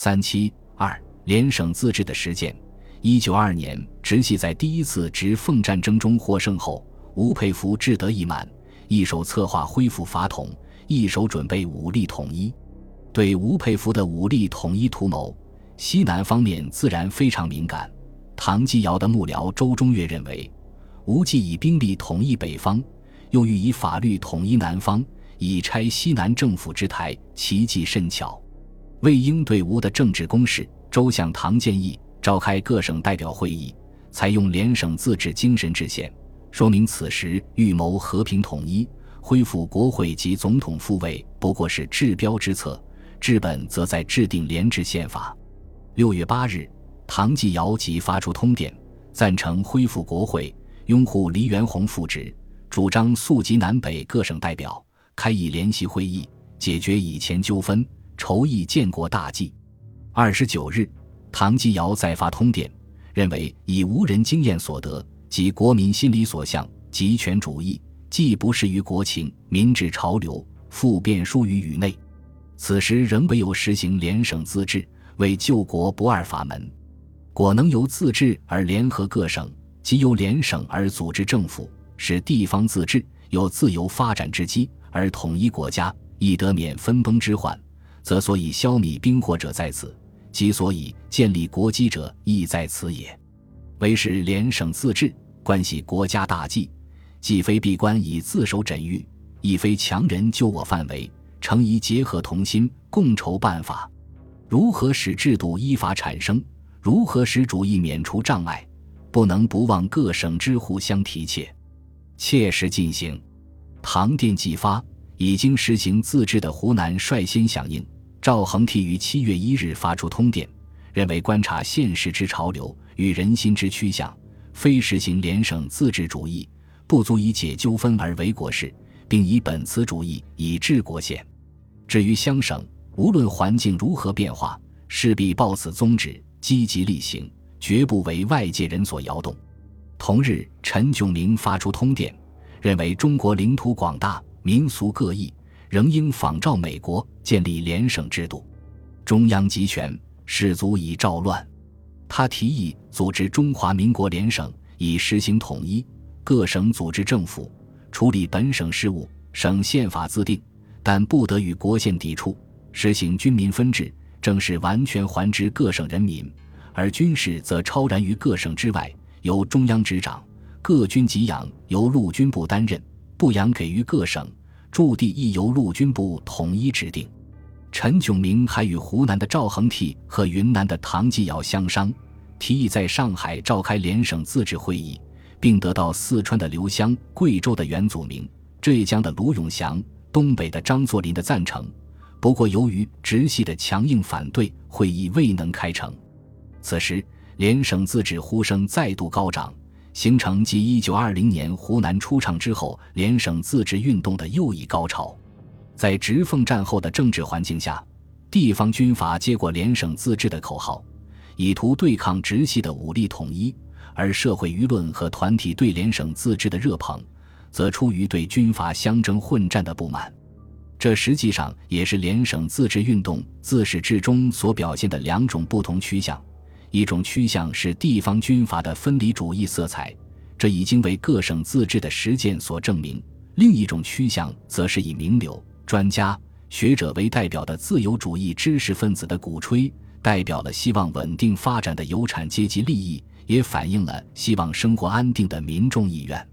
三七二联省自治的实践。一九二年，直系在第一次直奉战争中获胜后，吴佩孚志得意满，一手策划恢复法统，一手准备武力统一。对吴佩孚的武力统一图谋，西南方面自然非常敏感。唐继尧的幕僚周中岳认为，吴既以兵力统一北方，又欲以法律统一南方，以拆西南政府之台，其计甚巧。为应对吴的政治攻势，周向唐建议。召开各省代表会议，采用联省自治精神制宪，说明此时预谋和平统一、恢复国会及总统复位，不过是治标之策，治本则在制定联制宪法。六月八日，唐继尧即发出通电，赞成恢复国会，拥护黎元洪复职，主张速集南北各省代表，开议联席会议，解决以前纠纷，筹议建国大计。二十九日。唐继尧再发通电，认为以无人经验所得及国民心理所向，极权主义既不适于国情、民治潮流，复便疏于宇内。此时仍唯有实行联省自治，为救国不二法门。果能由自治而联合各省，即由联省而组织政府，使地方自治有自由发展之机，而统一国家，亦得免分崩之患，则所以消弭兵祸者在此。即所以建立国基者，亦在此也。为是联省自治，关系国家大计，既非闭关以自守枕域，亦非强人救我范围，诚宜结合同心，共筹办法。如何使制度依法产生？如何使主义免除障碍？不能不忘各省之互相提切，切实进行。唐电既发，已经实行自治的湖南率先响应。赵恒惕于七月一日发出通电，认为观察现实之潮流与人心之趋向，非实行联省自治主义不足以解纠纷而为国事，并以本此主义以治国宪。至于乡省，无论环境如何变化，势必抱此宗旨，积极力行，绝不为外界人所摇动。同日，陈炯明发出通电，认为中国领土广大，民俗各异。仍应仿照美国建立联省制度，中央集权，士卒以兆乱。他提议组织中华民国联省，以实行统一。各省组织政府，处理本省事务，省宪法自定，但不得与国宪抵触。实行军民分治，正是完全还之各省人民，而军事则超然于各省之外，由中央执掌。各军给养由陆军部担任，不养给予各省。驻地亦由陆军部统一指定。陈炯明还与湖南的赵恒惕和云南的唐继尧相商，提议在上海召开联省自治会议，并得到四川的刘湘、贵州的袁祖明、浙江的卢永祥、东北的张作霖的赞成。不过，由于直系的强硬反对，会议未能开成。此时，联省自治呼声再度高涨。形成继一九二零年湖南出场之后，联省自治运动的又一高潮。在直奉战后的政治环境下，地方军阀接过联省自治的口号，以图对抗直系的武力统一；而社会舆论和团体对联省自治的热捧，则出于对军阀相争混战的不满。这实际上也是联省自治运动自始至终所表现的两种不同趋向。一种趋向是地方军阀的分离主义色彩，这已经为各省自治的实践所证明；另一种趋向则是以名流、专家、学者为代表的自由主义知识分子的鼓吹，代表了希望稳定发展的有产阶级利益，也反映了希望生活安定的民众意愿。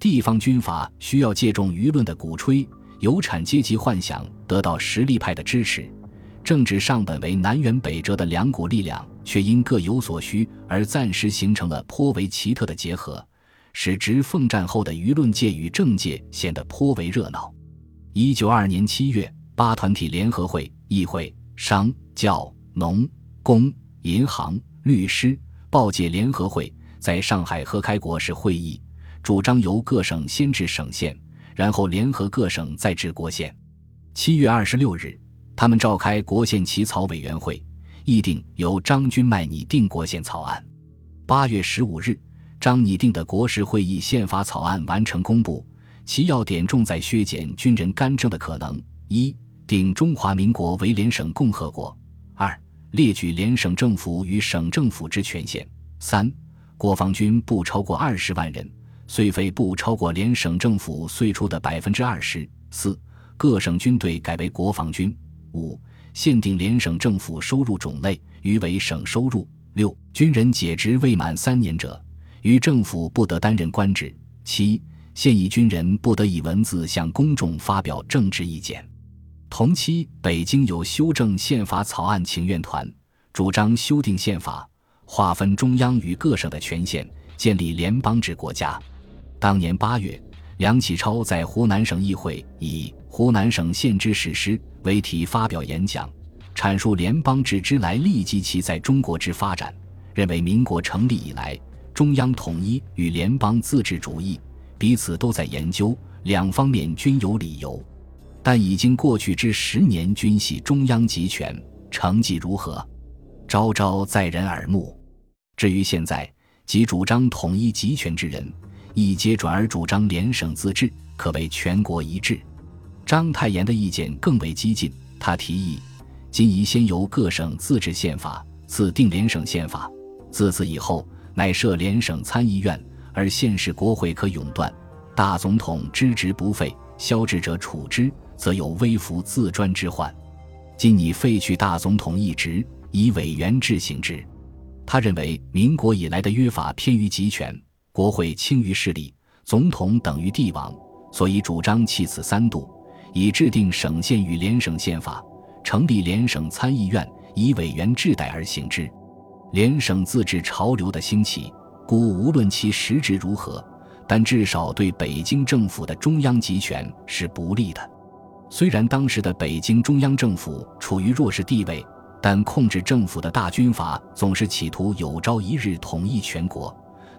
地方军阀需要借重舆论的鼓吹，有产阶级幻想得到实力派的支持。政治上本为南辕北辙的两股力量，却因各有所需而暂时形成了颇为奇特的结合，使直奉战后的舆论界与政界显得颇为热闹。一九二年七月，八团体联合会、议会、商、教、农、工、银行、律师、报界联合会在上海合开国事会议，主张由各省先治省县，然后联合各省再治国县。七月二十六日。他们召开国宪起草委员会，议定由张君迈拟定国宪草案。八月十五日，张拟定的国事会议宪法草案完成公布，其要点重在削减军人干政的可能：一、定中华民国为联省共和国；二、列举联省政府与省政府之权限。三、国防军不超过二十万人，岁费不超过联省政府岁出的百分之二十四。各省军队改为国防军。五、限定联省政府收入种类，余为省收入。六、军人解职未满三年者，于政府不得担任官职。七、现役军人不得以文字向公众发表政治意见。同期，北京有修正宪法草案请愿团，主张修订宪法，划分中央与各省的权限，建立联邦制国家。当年八月。梁启超在湖南省议会以“湖南省宪制史诗”为题发表演讲，阐述联邦制之来历及其在中国之发展，认为民国成立以来，中央统一与联邦自治主义彼此都在研究，两方面均有理由，但已经过去之十年均系中央集权，成绩如何，昭昭在人耳目。至于现在，即主张统一集权之人。一皆转而主张联省自治，可谓全国一致。章太炎的意见更为激进，他提议：今宜先由各省自治宪法，次定联省宪法。自此以后，乃设联省参议院，而现时国会可永断。大总统知职不废，消职者处之，则有微服自专之患。今拟废去大总统一职，以委员制行之。他认为，民国以来的约法偏于集权。国会轻于势力，总统等于帝王，所以主张弃此三度，以制定省县与联省宪法，成立联省参议院，以委员制代而行之。联省自治潮流的兴起，故无论其实质如何，但至少对北京政府的中央集权是不利的。虽然当时的北京中央政府处于弱势地位，但控制政府的大军阀总是企图有朝一日统一全国。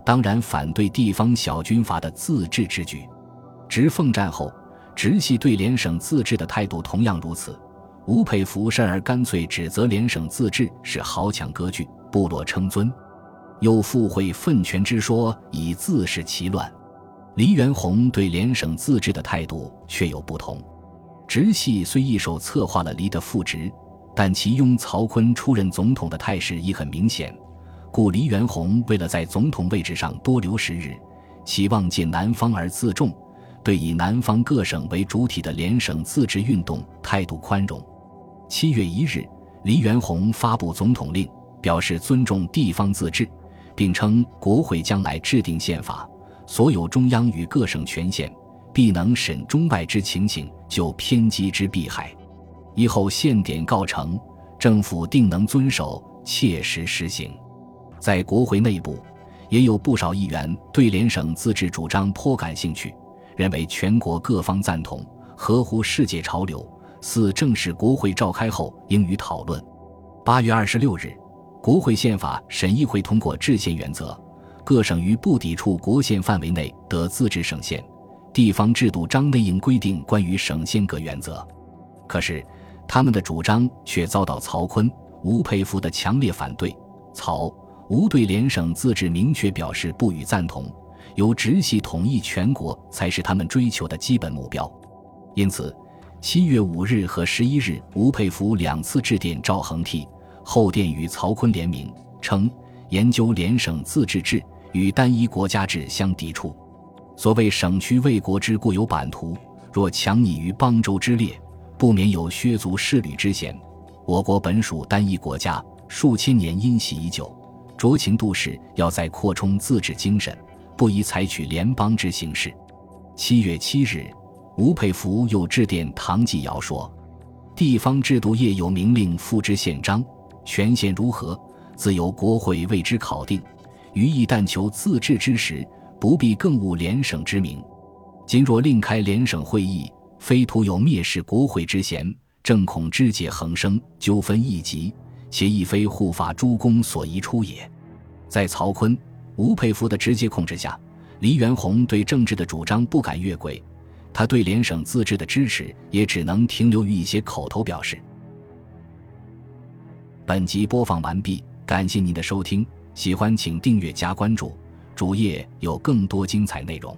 当然反对地方小军阀的自治之举。直奉战后，直系对联省自治的态度同样如此。吴佩孚甚而干脆指责联省自治是豪强割据、部落称尊，又附会分权之说，以自恃其乱。黎元洪对联省自治的态度却有不同。直系虽一手策划了黎的复职，但其拥曹锟出任总统的态势已很明显。故黎元洪为了在总统位置上多留时日，期望借南方而自重，对以南方各省为主体的联省自治运动态度宽容。七月一日，黎元洪发布总统令，表示尊重地方自治，并称国会将来制定宪法，所有中央与各省权限，必能审中外之情形，就偏激之弊害。以后宪典告成，政府定能遵守，切实实行。在国会内部，也有不少议员对联省自治主张颇感兴趣，认为全国各方赞同，合乎世界潮流。似正式国会召开后应予讨论。八月二十六日，国会宪法审议会通过制宪原则，各省于不抵触国宪范围内得自治省县。地方制度章内应规定关于省县各原则。可是，他们的主张却遭到曹锟、吴佩孚的强烈反对。曹。吴对联省自治明确表示不予赞同，由直系统一全国才是他们追求的基本目标。因此，七月五日和十一日，吴佩孚两次致电赵恒惕，后电与曹锟联名，称研究联省自治制与单一国家制相抵触。所谓省区为国之固有版图，若强拟于邦州之列，不免有削足适履之嫌。我国本属单一国家，数千年因袭已久。酌情度势，要再扩充自治精神，不宜采取联邦之形式。七月七日，吴佩孚又致电唐继尧说：“地方制度业有明令付之宪章，权限如何，自由国会为之考定。余亦但求自治之时，不必更务联省之名。今若另开联省会议，非徒有蔑视国会之嫌，正恐肢解横生，纠纷异极。”且亦非护法诸公所宜出也。在曹锟、吴佩孚的直接控制下，黎元洪对政治的主张不敢越轨，他对联省自治的支持也只能停留于一些口头表示。本集播放完毕，感谢您的收听，喜欢请订阅加关注，主页有更多精彩内容。